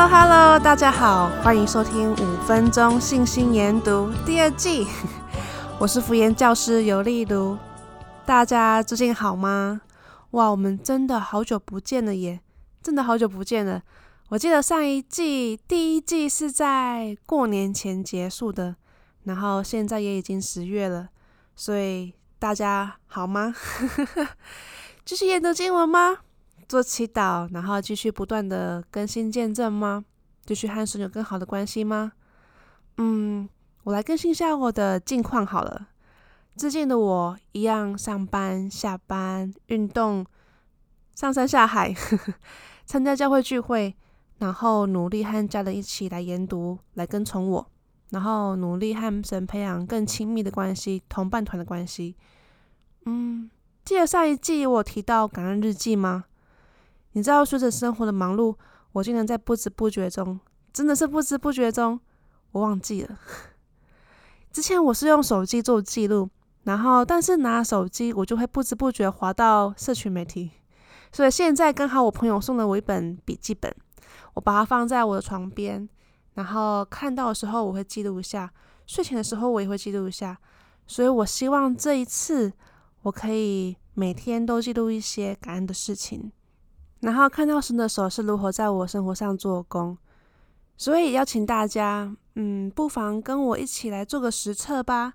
Hello Hello，大家好，欢迎收听五分钟信心研读第二季。我是福研教师尤丽茹，大家最近好吗？哇，我们真的好久不见了耶，真的好久不见了。我记得上一季第一季是在过年前结束的，然后现在也已经十月了，所以大家好吗？继续研读经文吗？做祈祷，然后继续不断的更新见证吗？继续和神有更好的关系吗？嗯，我来更新一下我的近况好了。最近的我一样上班、下班、运动、上山下海，呵呵，参加教会聚会，然后努力和家人一起来研读、来跟从我，然后努力和神培养更亲密的关系、同伴团的关系。嗯，记得上一季我提到感恩日记吗？你知道，随着生活的忙碌，我竟然在不知不觉中，真的是不知不觉中，我忘记了。之前我是用手机做记录，然后但是拿手机我就会不知不觉滑到社群媒体，所以现在刚好我朋友送了我一本笔记本，我把它放在我的床边，然后看到的时候我会记录一下，睡前的时候我也会记录一下，所以我希望这一次我可以每天都记录一些感恩的事情。然后看到神的手是如何在我生活上做工，所以邀请大家，嗯，不妨跟我一起来做个实测吧，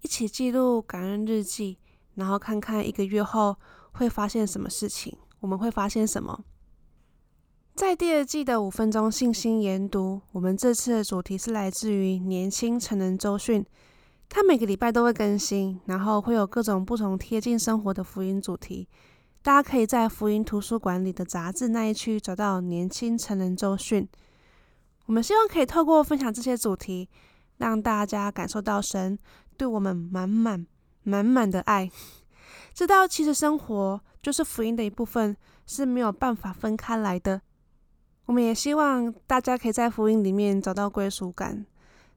一起记录感恩日记，然后看看一个月后会发现什么事情，我们会发现什么？在第二季的五分钟信心研读，我们这次的主题是来自于年轻成人周讯，它每个礼拜都会更新，然后会有各种不同贴近生活的福音主题。大家可以在福音图书馆里的杂志那一区找到年轻成人周讯。我们希望可以透过分享这些主题，让大家感受到神对我们满满满满的爱，知道其实生活就是福音的一部分，是没有办法分开来的。我们也希望大家可以在福音里面找到归属感，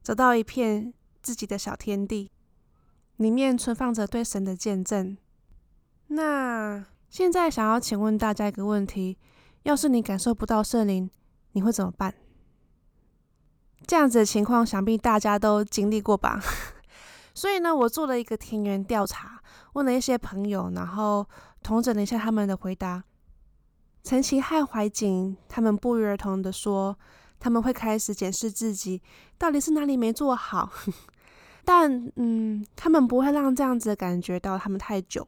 找到一片自己的小天地，里面存放着对神的见证。那。现在想要请问大家一个问题：要是你感受不到圣灵，你会怎么办？这样子的情况，想必大家都经历过吧？所以呢，我做了一个田园调查，问了一些朋友，然后统整了一下他们的回答。陈其汉怀瑾他们不约而同的说，他们会开始检视自己到底是哪里没做好，但嗯，他们不会让这样子的感觉到他们太久。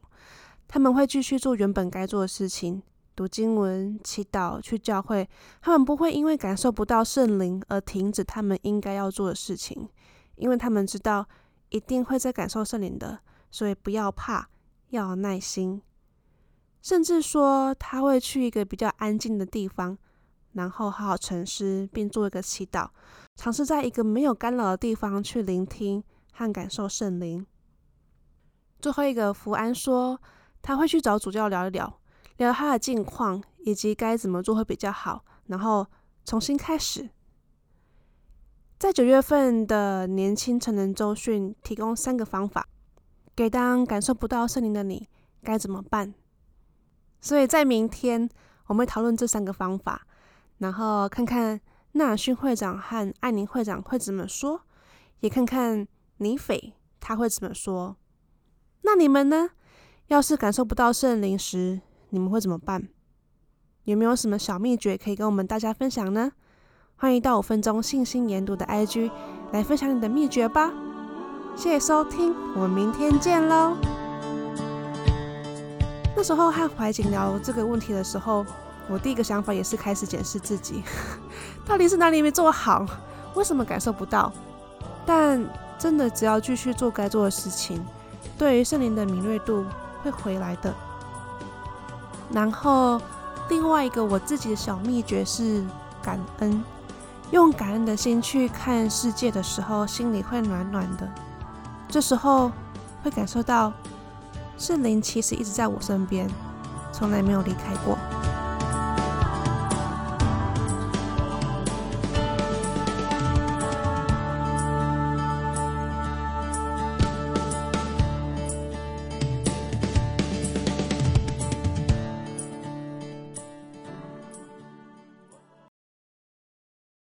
他们会继续做原本该做的事情，读经文、祈祷、去教会。他们不会因为感受不到圣灵而停止他们应该要做的事情，因为他们知道一定会在感受圣灵的，所以不要怕，要有耐心。甚至说他会去一个比较安静的地方，然后好好沉思，并做一个祈祷，尝试在一个没有干扰的地方去聆听和感受圣灵。最后一个福安说。他会去找主教聊一聊，聊他的近况以及该怎么做会比较好，然后重新开始。在九月份的年轻成人周讯提供三个方法，给当感受不到圣灵的你该怎么办。所以在明天我们会讨论这三个方法，然后看看纳尔逊会长和艾宁会长会怎么说，也看看尼斐他会怎么说。那你们呢？要是感受不到圣灵时，你们会怎么办？有没有什么小秘诀可以跟我们大家分享呢？欢迎到五分钟信心研读的 IG 来分享你的秘诀吧！谢谢收听，我们明天见喽。那时候和怀瑾聊这个问题的时候，我第一个想法也是开始检视自己，到底是哪里没做好？为什么感受不到？但真的只要继续做该做的事情，对于圣灵的敏锐度。会回来的。然后，另外一个我自己的小秘诀是感恩，用感恩的心去看世界的时候，心里会暖暖的。这时候会感受到圣灵其实一直在我身边，从来没有离开过。